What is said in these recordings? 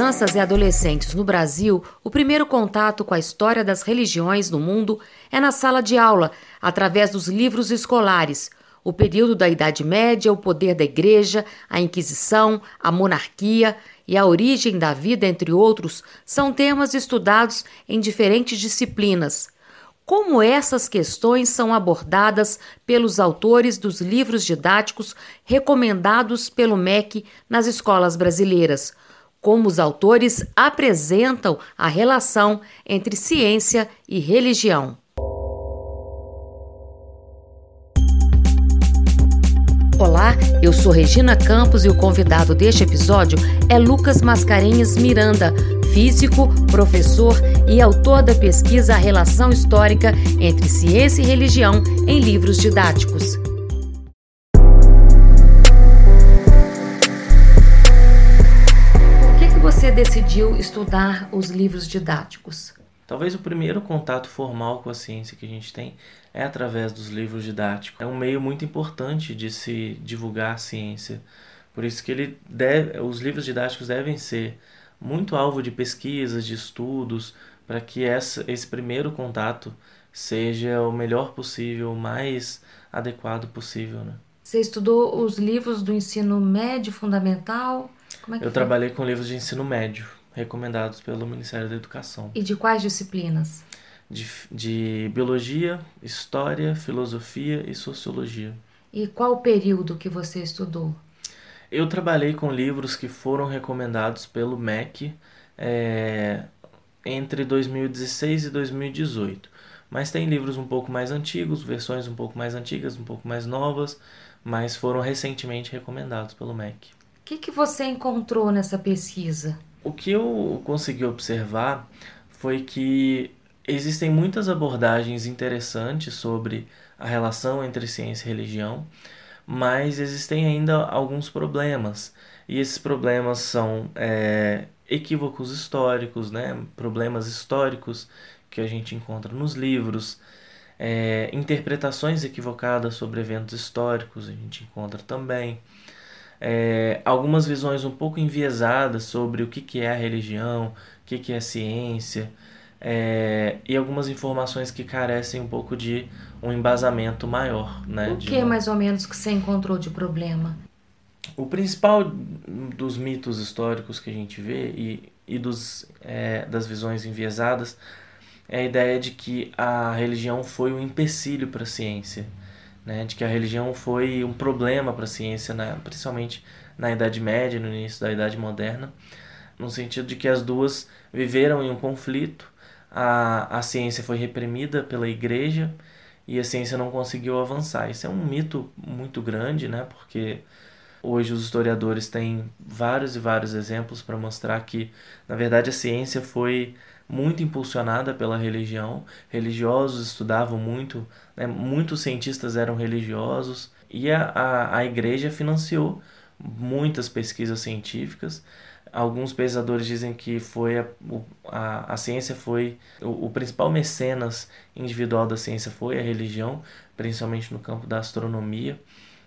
crianças e adolescentes no Brasil, o primeiro contato com a história das religiões no mundo é na sala de aula, através dos livros escolares. O período da Idade Média, o poder da Igreja, a Inquisição, a monarquia e a origem da vida, entre outros, são temas estudados em diferentes disciplinas. Como essas questões são abordadas pelos autores dos livros didáticos recomendados pelo MEC nas escolas brasileiras? Como os autores apresentam a relação entre ciência e religião? Olá, eu sou Regina Campos e o convidado deste episódio é Lucas Mascarenhas Miranda, físico, professor e autor da pesquisa A Relação Histórica entre Ciência e Religião em livros didáticos. Decidiu estudar os livros didáticos? Talvez o primeiro contato formal com a ciência que a gente tem é através dos livros didáticos. É um meio muito importante de se divulgar a ciência. Por isso que ele deve, os livros didáticos devem ser muito alvo de pesquisas, de estudos, para que essa, esse primeiro contato seja o melhor possível, o mais adequado possível. Né? Você estudou os livros do ensino médio fundamental? É Eu foi? trabalhei com livros de ensino médio, recomendados pelo Ministério da Educação. E de quais disciplinas? De, de biologia, história, filosofia e sociologia. E qual o período que você estudou? Eu trabalhei com livros que foram recomendados pelo MEC é, entre 2016 e 2018. Mas tem livros um pouco mais antigos, versões um pouco mais antigas, um pouco mais novas, mas foram recentemente recomendados pelo MEC. O que, que você encontrou nessa pesquisa? O que eu consegui observar foi que existem muitas abordagens interessantes sobre a relação entre ciência e religião, mas existem ainda alguns problemas. E esses problemas são é, equívocos históricos, né? problemas históricos que a gente encontra nos livros, é, interpretações equivocadas sobre eventos históricos a gente encontra também. É, algumas visões um pouco enviesadas sobre o que, que é a religião, o que, que é ciência, é, e algumas informações que carecem um pouco de um embasamento maior. Né, o que uma... mais ou menos que você encontrou de problema? O principal dos mitos históricos que a gente vê e, e dos, é, das visões enviesadas é a ideia de que a religião foi um empecilho para a ciência, né? de que a religião foi um problema para a ciência, principalmente na Idade Média, no início da Idade Moderna, no sentido de que as duas viveram em um conflito a, a ciência foi reprimida pela igreja e a ciência não conseguiu avançar. Isso é um mito muito grande, né? Porque hoje os historiadores têm vários e vários exemplos para mostrar que, na verdade, a ciência foi muito impulsionada pela religião. Religiosos estudavam muito, né? muitos cientistas eram religiosos e a, a, a igreja financiou muitas pesquisas científicas Alguns pesquisadores dizem que foi a, a, a ciência foi o, o, principal mecenas individual da ciência foi a religião, principalmente no campo da astronomia.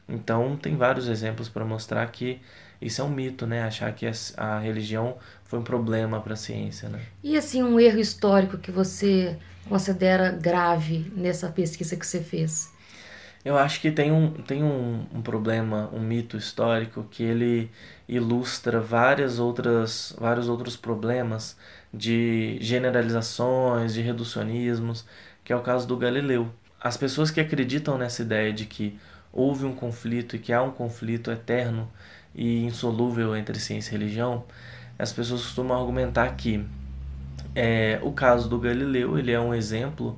Então tem vários exemplos para mostrar que isso é um mito, né? Achar que a, a religião foi um problema para a ciência, né? E assim um erro histórico que você considera grave nessa pesquisa que você fez? Eu acho que tem um, tem um, um problema, um mito histórico que ele ilustra várias outras, vários outros problemas de generalizações, de reducionismos, que é o caso do Galileu. As pessoas que acreditam nessa ideia de que houve um conflito e que há um conflito eterno e insolúvel entre ciência e religião, as pessoas costumam argumentar que é, o caso do Galileu ele é um exemplo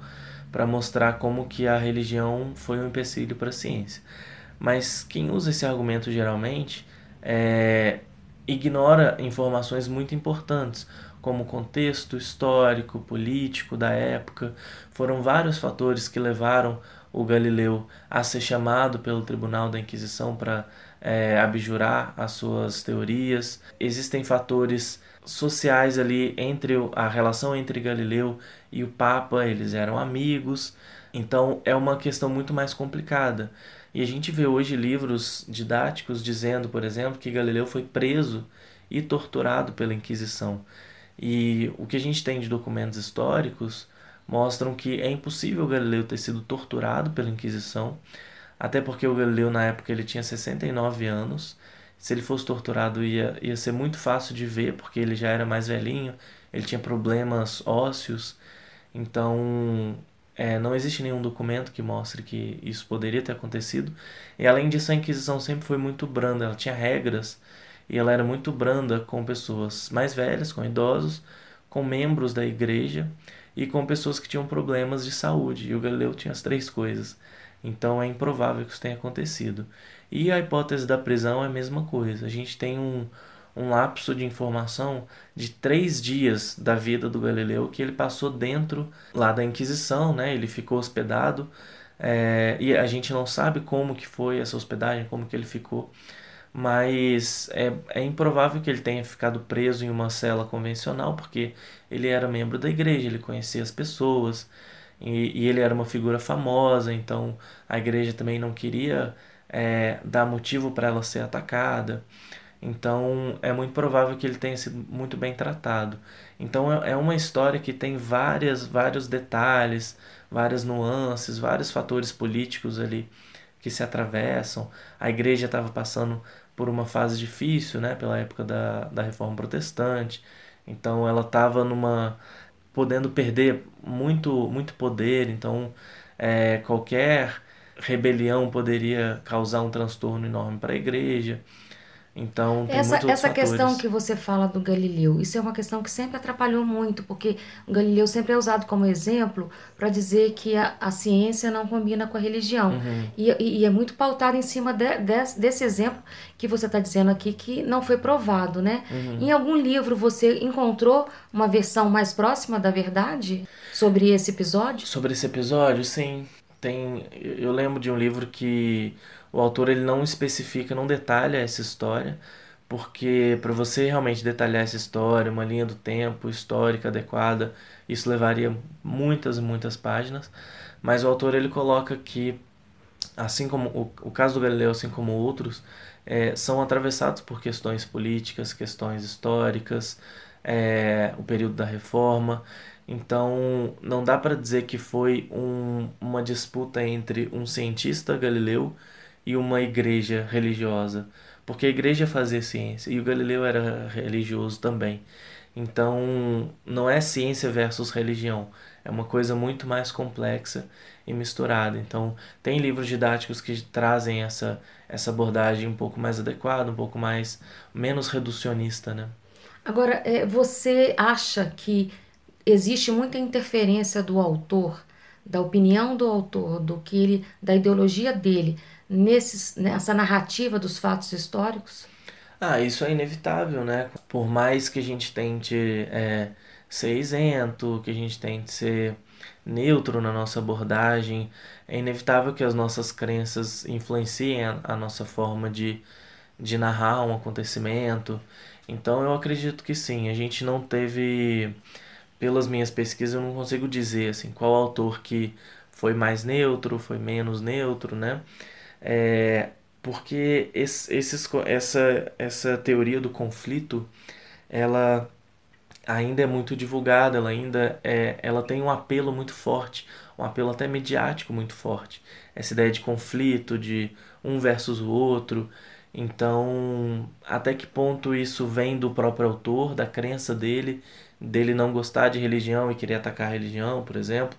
para mostrar como que a religião foi um empecilho para a ciência. Mas quem usa esse argumento geralmente é, ignora informações muito importantes, como contexto histórico, político da época. Foram vários fatores que levaram o Galileu a ser chamado pelo Tribunal da Inquisição para é, abjurar as suas teorias. Existem fatores sociais ali entre a relação entre Galileu e o Papa, eles eram amigos. Então é uma questão muito mais complicada. E a gente vê hoje livros didáticos dizendo, por exemplo, que Galileu foi preso e torturado pela Inquisição. E o que a gente tem de documentos históricos mostram que é impossível Galileu ter sido torturado pela Inquisição, até porque o Galileu na época ele tinha 69 anos. Se ele fosse torturado ia, ia ser muito fácil de ver, porque ele já era mais velhinho, ele tinha problemas ósseos, então é, não existe nenhum documento que mostre que isso poderia ter acontecido. E além disso, a Inquisição sempre foi muito branda, ela tinha regras e ela era muito branda com pessoas mais velhas, com idosos, com membros da igreja e com pessoas que tinham problemas de saúde. E o Galileu tinha as três coisas. Então é improvável que isso tenha acontecido. E a hipótese da prisão é a mesma coisa. A gente tem um, um lapso de informação de três dias da vida do Galileu que ele passou dentro lá da Inquisição, né? Ele ficou hospedado é, e a gente não sabe como que foi essa hospedagem, como que ele ficou, mas é, é improvável que ele tenha ficado preso em uma cela convencional porque ele era membro da igreja, ele conhecia as pessoas e, e ele era uma figura famosa, então a igreja também não queria é, dar motivo para ela ser atacada. Então é muito provável que ele tenha sido muito bem tratado. Então é, é uma história que tem várias, vários detalhes, várias nuances, vários fatores políticos ali que se atravessam. A igreja estava passando por uma fase difícil, né, pela época da, da reforma protestante. Então ela estava numa podendo perder muito muito poder. Então é, qualquer rebelião poderia causar um transtorno enorme para a igreja. Então, tem essa, essa fatores. questão que você fala do Galileu, isso é uma questão que sempre atrapalhou muito, porque o Galileu sempre é usado como exemplo para dizer que a, a ciência não combina com a religião. Uhum. E, e, é muito pautado em cima de, de, desse exemplo que você está dizendo aqui, que não foi provado, né? Uhum. Em algum livro você encontrou uma versão mais próxima da verdade sobre esse episódio? Sobre esse episódio, sim. Tem, eu lembro de um livro que o autor ele não especifica, não detalha essa história, porque para você realmente detalhar essa história, uma linha do tempo histórica adequada, isso levaria muitas muitas páginas. Mas o autor ele coloca que, assim como o, o caso do Galileu, assim como outros, é, são atravessados por questões políticas, questões históricas, é, o período da reforma. Então, não dá para dizer que foi um, uma disputa entre um cientista Galileu e uma igreja religiosa, porque a igreja fazia ciência e o Galileu era religioso também. Então, não é ciência versus religião, é uma coisa muito mais complexa e misturada. Então, tem livros didáticos que trazem essa essa abordagem um pouco mais adequada, um pouco mais menos reducionista, né? Agora, é, você acha que existe muita interferência do autor, da opinião do autor, do que ele, da ideologia dele nesses, nessa narrativa dos fatos históricos? Ah, isso é inevitável, né? Por mais que a gente tente é, ser isento, que a gente tente ser neutro na nossa abordagem, é inevitável que as nossas crenças influenciem a, a nossa forma de, de narrar um acontecimento. Então eu acredito que sim, a gente não teve, pelas minhas pesquisas, eu não consigo dizer assim qual autor que foi mais neutro, foi menos neutro, né? É, porque esse, esses, essa, essa teoria do conflito, ela ainda é muito divulgada, ela ainda é, ela tem um apelo muito forte, um apelo até mediático muito forte. Essa ideia de conflito, de um versus o outro. Então, até que ponto isso vem do próprio autor, da crença dele, dele não gostar de religião e querer atacar a religião, por exemplo,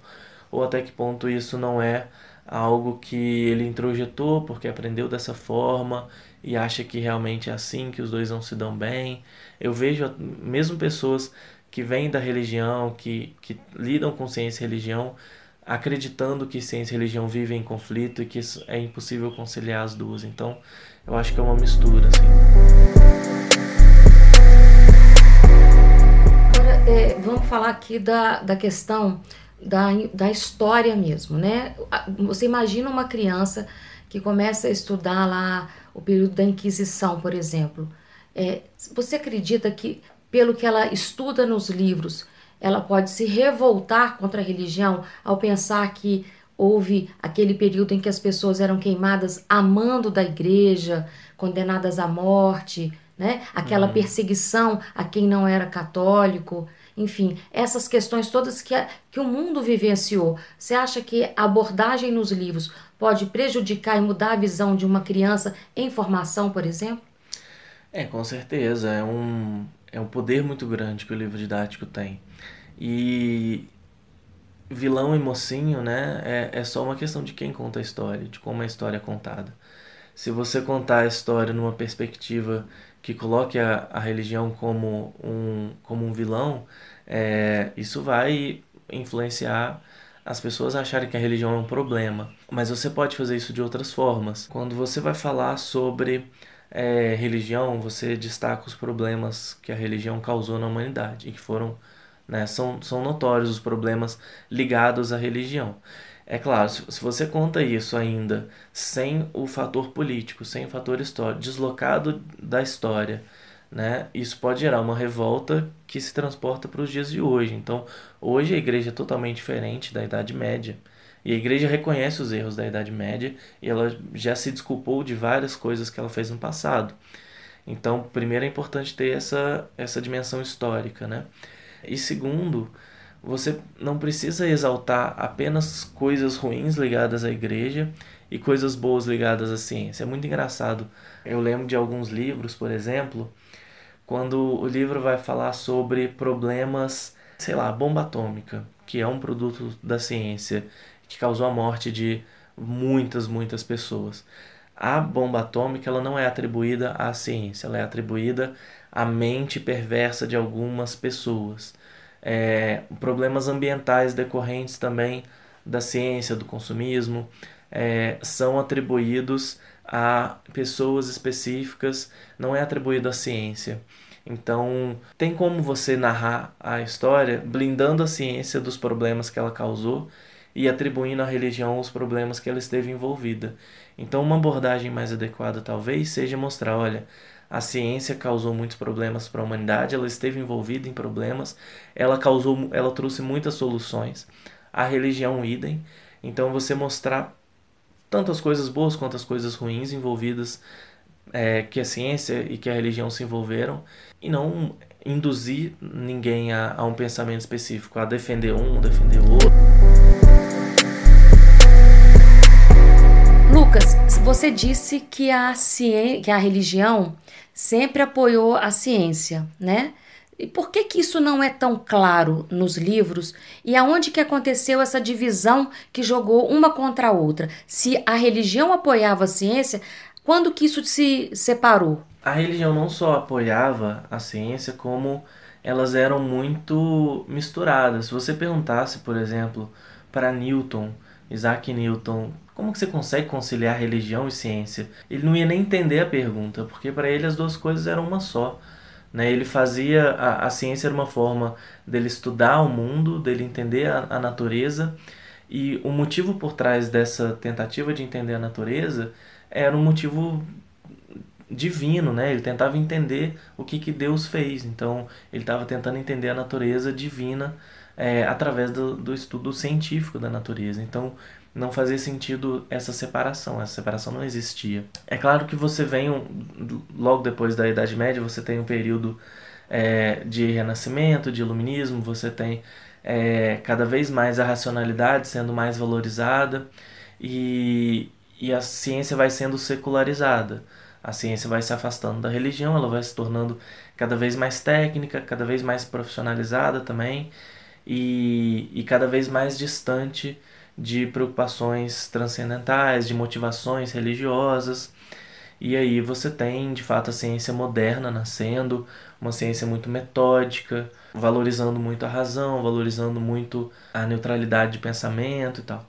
ou até que ponto isso não é algo que ele introjetou porque aprendeu dessa forma e acha que realmente é assim que os dois não se dão bem. Eu vejo mesmo pessoas que vêm da religião, que, que lidam com ciência e religião, acreditando que ciência e religião vivem em conflito e que é impossível conciliar as duas. Então, eu acho que é uma mistura. Assim. É, vamos falar aqui da, da questão da, da história mesmo, né? Você imagina uma criança que começa a estudar lá o período da Inquisição, por exemplo. É, você acredita que, pelo que ela estuda nos livros, ela pode se revoltar contra a religião ao pensar que houve aquele período em que as pessoas eram queimadas amando da igreja, condenadas à morte, né? Aquela uhum. perseguição a quem não era católico, enfim, essas questões todas que, que o mundo vivenciou. Você acha que a abordagem nos livros pode prejudicar e mudar a visão de uma criança em formação, por exemplo? É, com certeza. É um, é um poder muito grande que o livro didático tem. E vilão e mocinho, né, é, é só uma questão de quem conta a história, de como a história é contada. Se você contar a história numa perspectiva que coloque a, a religião como um, como um vilão, é, isso vai influenciar as pessoas acharem que a religião é um problema. Mas você pode fazer isso de outras formas. Quando você vai falar sobre é, religião, você destaca os problemas que a religião causou na humanidade e que foram, né, são, são notórios os problemas ligados à religião. É claro, se você conta isso ainda sem o fator político, sem o fator histórico, deslocado da história, né? Isso pode gerar uma revolta que se transporta para os dias de hoje. Então, hoje a igreja é totalmente diferente da Idade Média. E a igreja reconhece os erros da Idade Média e ela já se desculpou de várias coisas que ela fez no passado. Então, primeiro é importante ter essa, essa dimensão histórica, né? E segundo, você não precisa exaltar apenas coisas ruins ligadas à igreja e coisas boas ligadas à ciência. É muito engraçado. Eu lembro de alguns livros, por exemplo, quando o livro vai falar sobre problemas, sei lá, bomba atômica, que é um produto da ciência que causou a morte de muitas, muitas pessoas. A bomba atômica ela não é atribuída à ciência, ela é atribuída à mente perversa de algumas pessoas é, problemas ambientais decorrentes também da ciência, do consumismo, é, são atribuídos a pessoas específicas, não é atribuído à ciência. Então, tem como você narrar a história blindando a ciência dos problemas que ela causou e atribuindo à religião os problemas que ela esteve envolvida. Então, uma abordagem mais adequada talvez seja mostrar, olha, a ciência causou muitos problemas para a humanidade, ela esteve envolvida em problemas, ela causou, ela trouxe muitas soluções. A religião idem. Então você mostrar tanto as coisas boas quanto as coisas ruins envolvidas é, que a ciência e que a religião se envolveram e não induzir ninguém a, a um pensamento específico, a defender um, defender o outro. Lucas, você disse que a, ciência, que a religião sempre apoiou a ciência, né? E por que, que isso não é tão claro nos livros? E aonde que aconteceu essa divisão que jogou uma contra a outra? Se a religião apoiava a ciência, quando que isso se separou? A religião não só apoiava a ciência, como elas eram muito misturadas. Se você perguntasse, por exemplo, para Newton, Isaac Newton, como que você consegue conciliar religião e ciência? Ele não ia nem entender a pergunta, porque para ele as duas coisas eram uma só. Né? Ele fazia a, a ciência era uma forma dele estudar o mundo, dele entender a, a natureza, e o motivo por trás dessa tentativa de entender a natureza era um motivo divino, né? Ele tentava entender o que, que Deus fez. Então, ele estava tentando entender a natureza divina é, através do, do estudo científico da natureza. Então, não fazia sentido essa separação, essa separação não existia. É claro que você vem, um, logo depois da Idade Média, você tem um período é, de renascimento, de iluminismo, você tem é, cada vez mais a racionalidade sendo mais valorizada e, e a ciência vai sendo secularizada. A ciência vai se afastando da religião, ela vai se tornando cada vez mais técnica, cada vez mais profissionalizada também e, e cada vez mais distante de preocupações transcendentais, de motivações religiosas. E aí você tem, de fato, a ciência moderna nascendo, uma ciência muito metódica, valorizando muito a razão, valorizando muito a neutralidade de pensamento e tal.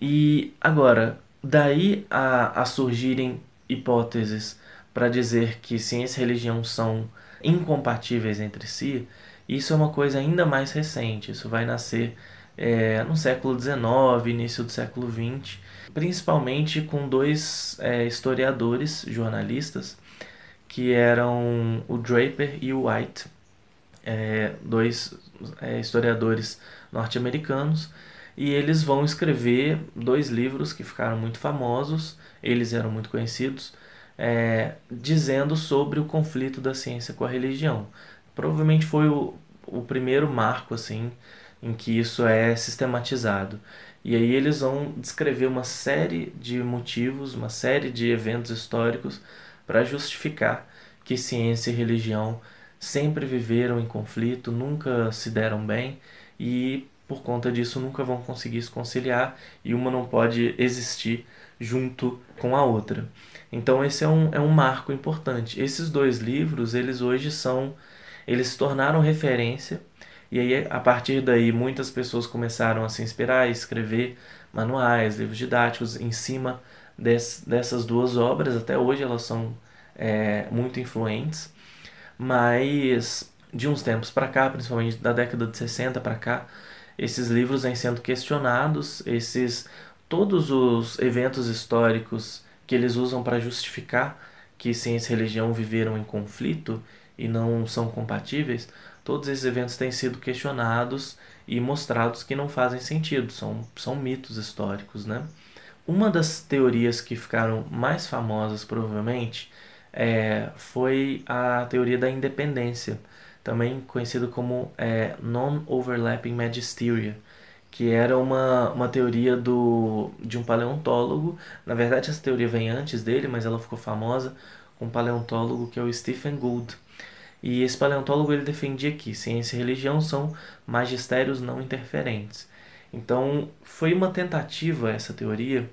E agora, daí a, a surgirem hipóteses para dizer que ciência e religião são incompatíveis entre si, isso é uma coisa ainda mais recente. Isso vai nascer é, no século XIX, início do século XX, principalmente com dois é, historiadores, jornalistas, que eram o Draper e o White, é, dois é, historiadores norte-americanos, e eles vão escrever dois livros que ficaram muito famosos, eles eram muito conhecidos, é, dizendo sobre o conflito da ciência com a religião. Provavelmente foi o, o primeiro marco assim em que isso é sistematizado. E aí eles vão descrever uma série de motivos, uma série de eventos históricos para justificar que ciência e religião sempre viveram em conflito, nunca se deram bem e por conta disso nunca vão conseguir se conciliar e uma não pode existir junto com a outra. Então esse é um, é um marco importante. Esses dois livros, eles hoje são, eles se tornaram referência e aí a partir daí muitas pessoas começaram a se inspirar a escrever manuais, livros didáticos em cima des, dessas duas obras. Até hoje elas são é, muito influentes, mas de uns tempos para cá, principalmente da década de 60 para cá, esses livros vêm sendo questionados, esses todos os eventos históricos que eles usam para justificar que ciência e religião viveram em conflito e não são compatíveis, todos esses eventos têm sido questionados e mostrados que não fazem sentido, são, são mitos históricos, né? Uma das teorias que ficaram mais famosas, provavelmente, é, foi a teoria da independência, também conhecido como é, Non-Overlapping Magisteria, que era uma, uma teoria do, de um paleontólogo. Na verdade, essa teoria vem antes dele, mas ela ficou famosa com um paleontólogo que é o Stephen Gould. E esse paleontólogo ele defendia que ciência e religião são magistérios não interferentes. Então, foi uma tentativa essa teoria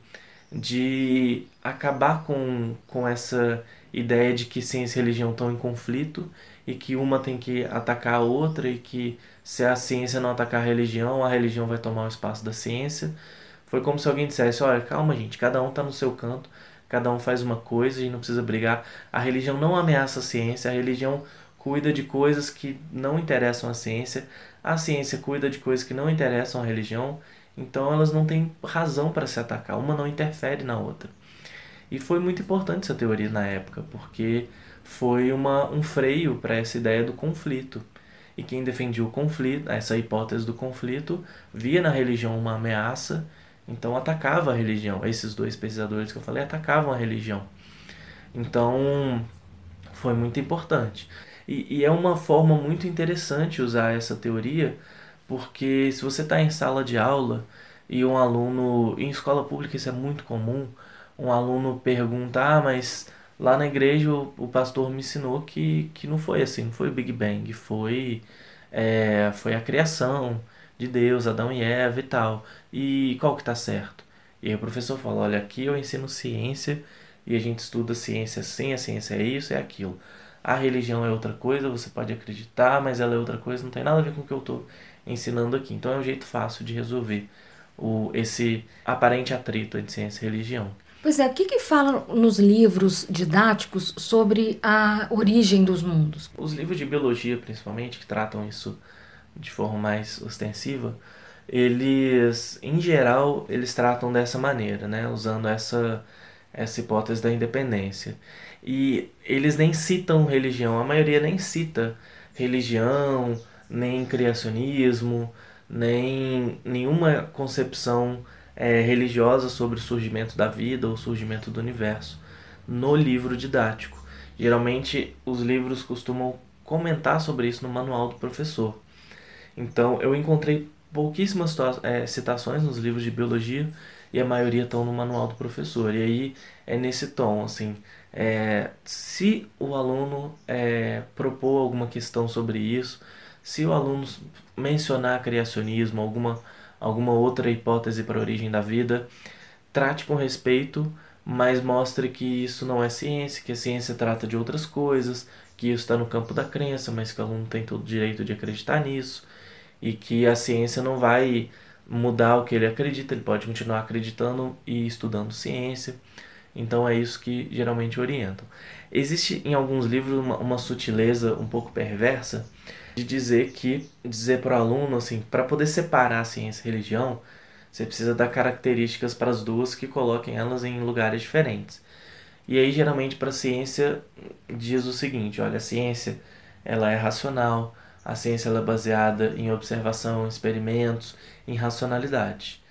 de acabar com, com essa ideia de que ciência e religião estão em conflito e que uma tem que atacar a outra e que se a ciência não atacar a religião, a religião vai tomar o espaço da ciência. Foi como se alguém dissesse: olha, calma, gente, cada um está no seu canto, cada um faz uma coisa e não precisa brigar. A religião não ameaça a ciência, a religião cuida de coisas que não interessam à ciência, a ciência cuida de coisas que não interessam à religião, então elas não têm razão para se atacar, uma não interfere na outra. E foi muito importante essa teoria na época, porque foi uma, um freio para essa ideia do conflito. E quem defendia o conflito, essa hipótese do conflito, via na religião uma ameaça, então atacava a religião. Esses dois pesquisadores que eu falei atacavam a religião. Então foi muito importante. E, e é uma forma muito interessante usar essa teoria, porque se você está em sala de aula e um aluno, em escola pública isso é muito comum, um aluno pergunta, ah, mas lá na igreja o, o, pastor me ensinou que, que não foi assim, não foi o Big Bang, foi, é, foi a criação de Deus, Adão e Eva e tal. E qual que tá certo? E aí o professor fala, olha, aqui eu ensino ciência e a gente estuda ciência assim, a ciência é isso, é aquilo. A religião é outra coisa, você pode acreditar, mas ela é outra coisa, não tem nada a ver com o que eu estou ensinando aqui. Então é um jeito fácil de resolver o, esse aparente atrito entre ciência e religião. Pois é, o que, que fala nos livros didáticos sobre a origem dos mundos? Os livros de biologia, principalmente, que tratam isso de forma mais ostensiva, eles, em geral, eles tratam dessa maneira, né? Usando essa, essa hipótese da independência. E eles nem citam religião, a maioria nem cita religião, nem criacionismo, nem nenhuma concepção é, religiosa sobre o surgimento da vida ou o surgimento do universo no livro didático. Geralmente, os livros costumam comentar sobre isso no manual do professor. Então, eu encontrei pouquíssimas é, citações nos livros de biologia e a maioria estão no manual do professor. E aí é nesse tom, assim, é, se o aluno é, propor alguma questão sobre isso, se o aluno mencionar criacionismo, alguma alguma outra hipótese para a origem da vida, trate com respeito, mas mostre que isso não é ciência, que a ciência trata de outras coisas, que isso está no campo da crença, mas que o aluno tem todo o direito de acreditar nisso, e que a ciência não vai mudar o que ele acredita, ele pode continuar acreditando e estudando ciência. Então é isso que geralmente orientam. Existe em alguns livros uma, uma sutileza um pouco perversa de dizer que dizer para o aluno assim, para poder separar ciência e a religião, você precisa dar características para as duas que coloquem elas em lugares diferentes. E aí geralmente para a ciência diz o seguinte, olha, a ciência ela é racional, a ciência ela é baseada em observação, experimentos, em racionalidade.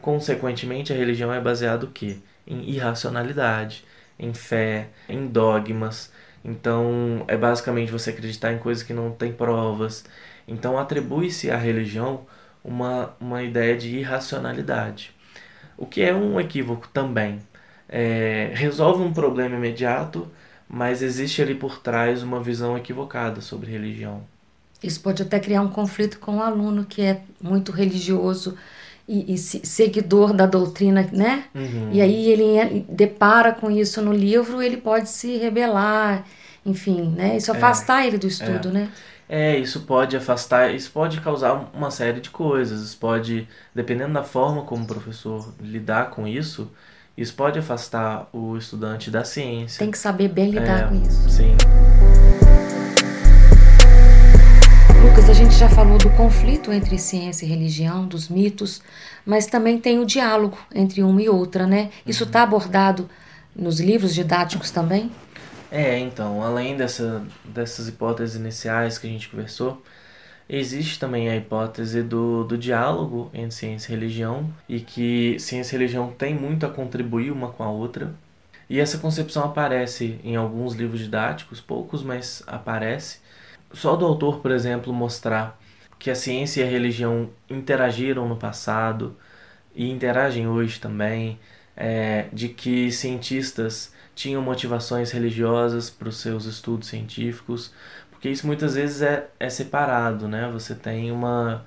Consequentemente, a religião é baseada o quê? Em irracionalidade, em fé, em dogmas. Então, é basicamente você acreditar em coisas que não tem provas. Então, atribui-se à religião uma, uma ideia de irracionalidade, o que é um equívoco também. É, resolve um problema imediato, mas existe ali por trás uma visão equivocada sobre religião. Isso pode até criar um conflito com o aluno que é muito religioso e, e seguidor da doutrina, né? Uhum. E aí ele depara com isso no livro, ele pode se rebelar, enfim, né? Isso é. afastar é, ele do estudo, é. né? É, isso pode afastar, isso pode causar uma série de coisas. Isso pode, dependendo da forma como o professor lidar com isso, isso pode afastar o estudante da ciência. Tem que saber bem lidar é, com isso. Sim. Lucas, a gente já falou do conflito entre ciência e religião, dos mitos, mas também tem o diálogo entre uma e outra, né? Isso está uhum. abordado nos livros didáticos também? É, então, além dessa, dessas hipóteses iniciais que a gente conversou, existe também a hipótese do, do diálogo entre ciência e religião e que ciência e religião têm muito a contribuir uma com a outra. E essa concepção aparece em alguns livros didáticos, poucos, mas aparece. Só do autor, por exemplo, mostrar que a ciência e a religião interagiram no passado e interagem hoje também, é, de que cientistas tinham motivações religiosas para os seus estudos científicos, porque isso muitas vezes é, é separado, né? Você tem uma.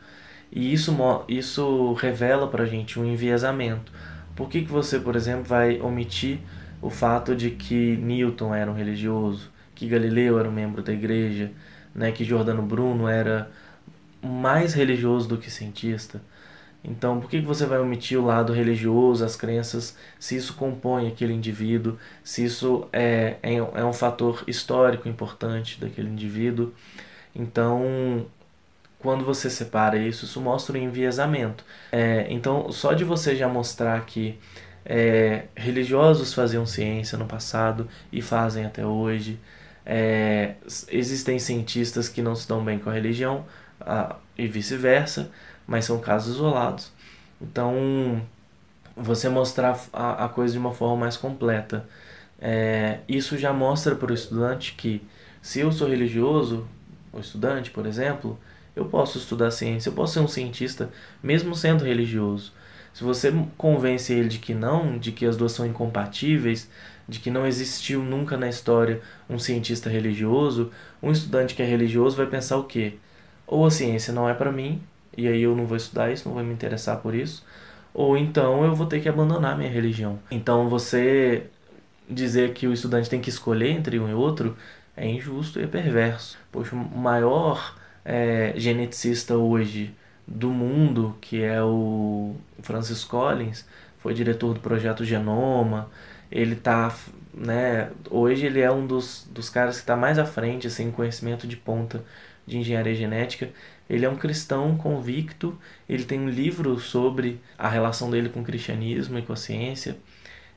E isso, isso revela para a gente um enviesamento. Por que, que você, por exemplo, vai omitir o fato de que Newton era um religioso, que Galileu era um membro da igreja, né? que Giordano Bruno era mais religioso do que cientista? Então, por que você vai omitir o lado religioso, as crenças, se isso compõe aquele indivíduo, se isso é, é, é um fator histórico importante daquele indivíduo? Então, quando você separa isso, isso mostra um enviesamento. É, então, só de você já mostrar que é, religiosos faziam ciência no passado e fazem até hoje, é, existem cientistas que não se dão bem com a religião a, e vice-versa mas são casos isolados. Então, você mostrar a, a coisa de uma forma mais completa. É, isso já mostra para o estudante que, se eu sou religioso, o estudante, por exemplo, eu posso estudar ciência, eu posso ser um cientista, mesmo sendo religioso. Se você convence ele de que não, de que as duas são incompatíveis, de que não existiu nunca na história um cientista religioso, um estudante que é religioso vai pensar o quê? Ou a ciência não é para mim, e aí eu não vou estudar isso, não vou me interessar por isso, ou então eu vou ter que abandonar minha religião. Então você dizer que o estudante tem que escolher entre um e outro é injusto e é perverso. Poxa, o maior é, geneticista hoje do mundo, que é o Francis Collins, foi diretor do projeto Genoma, ele tá, né, hoje ele é um dos, dos caras que está mais à frente, assim, conhecimento de ponta de engenharia genética, ele é um cristão convicto, ele tem um livro sobre a relação dele com o cristianismo e com a ciência.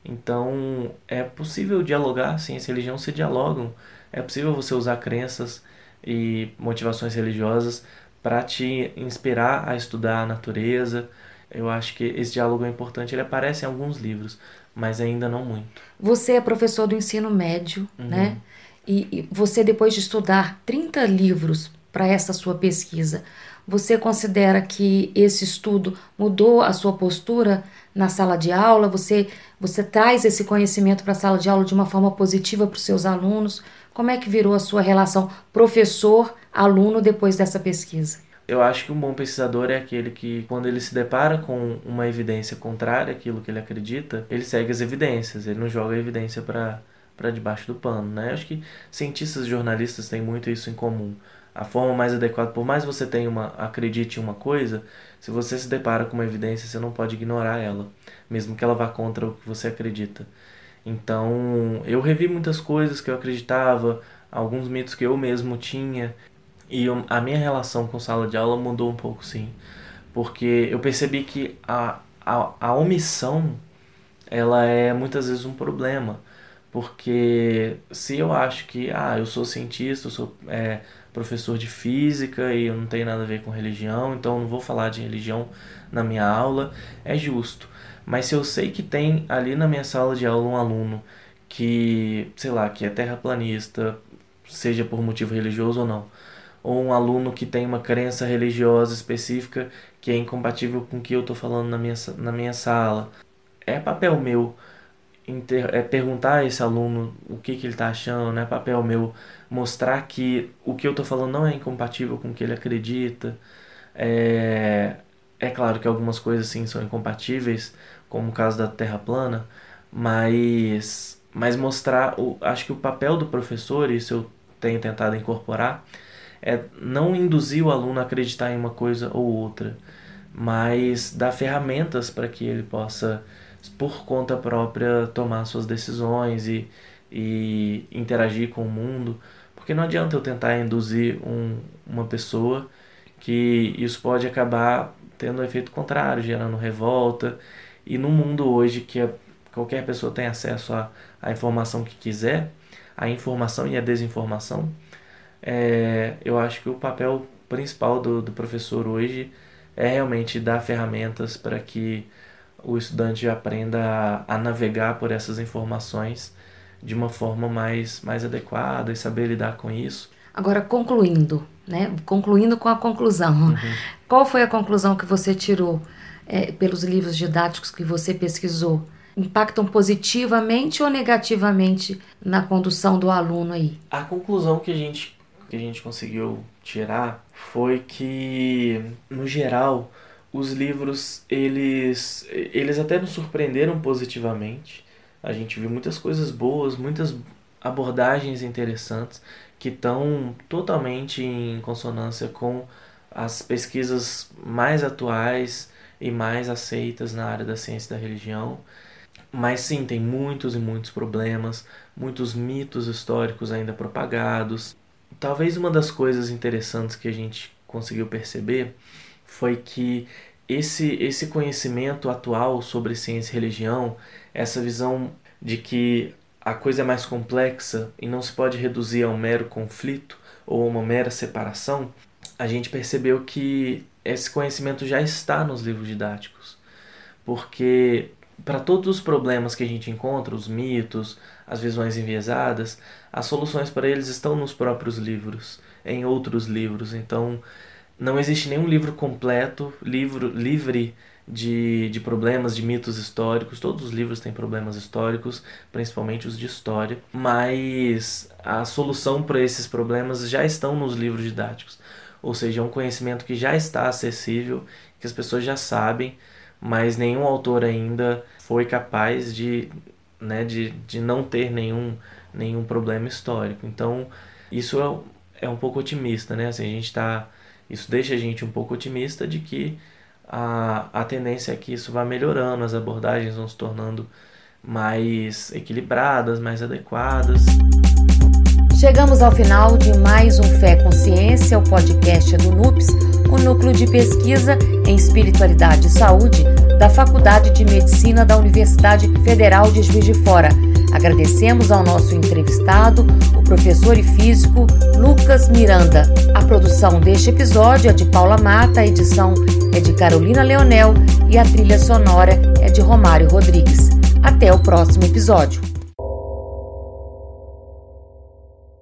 Então, é possível dialogar, ciência e religião se dialogam. É possível você usar crenças e motivações religiosas para te inspirar a estudar a natureza. Eu acho que esse diálogo é importante. Ele aparece em alguns livros, mas ainda não muito. Você é professor do ensino médio, uhum. né? E, e você, depois de estudar 30 livros para essa sua pesquisa. Você considera que esse estudo mudou a sua postura na sala de aula? Você, você traz esse conhecimento para a sala de aula de uma forma positiva para os seus alunos? Como é que virou a sua relação professor-aluno depois dessa pesquisa? Eu acho que um bom pesquisador é aquele que, quando ele se depara com uma evidência contrária àquilo que ele acredita, ele segue as evidências, ele não joga a evidência para debaixo do pano. Né? Eu acho que cientistas e jornalistas têm muito isso em comum a forma mais adequada, por mais você tenha uma acredite em uma coisa, se você se depara com uma evidência, você não pode ignorar ela, mesmo que ela vá contra o que você acredita. Então, eu revi muitas coisas que eu acreditava, alguns mitos que eu mesmo tinha, e a minha relação com sala de aula mudou um pouco, sim. Porque eu percebi que a, a, a omissão, ela é muitas vezes um problema. Porque se eu acho que, ah, eu sou cientista, eu sou é, professor de física e eu não tenho nada a ver com religião, então eu não vou falar de religião na minha aula, é justo. Mas se eu sei que tem ali na minha sala de aula um aluno que, sei lá, que é terraplanista, seja por motivo religioso ou não, ou um aluno que tem uma crença religiosa específica que é incompatível com o que eu estou falando na minha, na minha sala. É papel meu inter, é perguntar a esse aluno o que, que ele está achando, não é papel meu mostrar que o que eu estou falando não é incompatível com o que ele acredita. É, é claro que algumas coisas sim são incompatíveis, como o caso da Terra plana, mas, mas mostrar, o, acho que o papel do professor, isso eu tenho tentado incorporar, é não induzir o aluno a acreditar em uma coisa ou outra, mas dar ferramentas para que ele possa, por conta própria, tomar suas decisões e, e interagir com o mundo. Porque não adianta eu tentar induzir um, uma pessoa que isso pode acabar tendo um efeito contrário, gerando revolta. E no mundo hoje que a, qualquer pessoa tem acesso à, à informação que quiser, a informação e a desinformação, é, eu acho que o papel principal do, do professor hoje é realmente dar ferramentas para que o estudante aprenda a, a, navegar por essas informações de uma forma mais, mais adequada e saber lidar com isso. Agora, concluindo, né? concluindo com a conclusão, uhum. qual foi a conclusão que você tirou é, pelos livros didáticos que você pesquisou? Impactam positivamente ou negativamente na condução do aluno aí? A conclusão que a gente que a gente conseguiu tirar foi que, no geral, os livros eles, eles até nos surpreenderam positivamente. A gente viu muitas coisas boas, muitas abordagens interessantes que estão totalmente em consonância com as pesquisas mais atuais e mais aceitas na área da ciência da religião. Mas sim, tem muitos e muitos problemas, muitos mitos históricos ainda propagados, Talvez uma das coisas interessantes que a gente conseguiu perceber foi que esse, esse conhecimento atual sobre ciência e religião, essa visão de que a coisa é mais complexa e não se pode reduzir a um mero conflito ou a uma mera separação, a gente percebeu que esse conhecimento já está nos livros didáticos. Porque para todos os problemas que a gente encontra, os mitos, as visões enviesadas, as soluções para eles estão nos próprios livros, em outros livros. Então, não existe nenhum livro completo, livro livre de, de problemas, de mitos históricos. Todos os livros têm problemas históricos, principalmente os de história, mas a solução para esses problemas já estão nos livros didáticos. Ou seja, é um conhecimento que já está acessível, que as pessoas já sabem, mas nenhum autor ainda foi capaz de, né, de, de não ter nenhum, nenhum problema histórico. Então, isso é, é um pouco otimista, né? Assim, a gente tá, isso deixa a gente um pouco otimista de que a, a tendência é que isso vá melhorando, as abordagens vão se tornando mais equilibradas, mais adequadas. Chegamos ao final de mais um Fé Consciência, o podcast do NUPS, o Núcleo de Pesquisa em Espiritualidade e Saúde da Faculdade de Medicina da Universidade Federal de Juiz de Fora. Agradecemos ao nosso entrevistado, o professor e físico Lucas Miranda. A produção deste episódio é de Paula Mata, a edição é de Carolina Leonel e a trilha sonora é de Romário Rodrigues. Até o próximo episódio.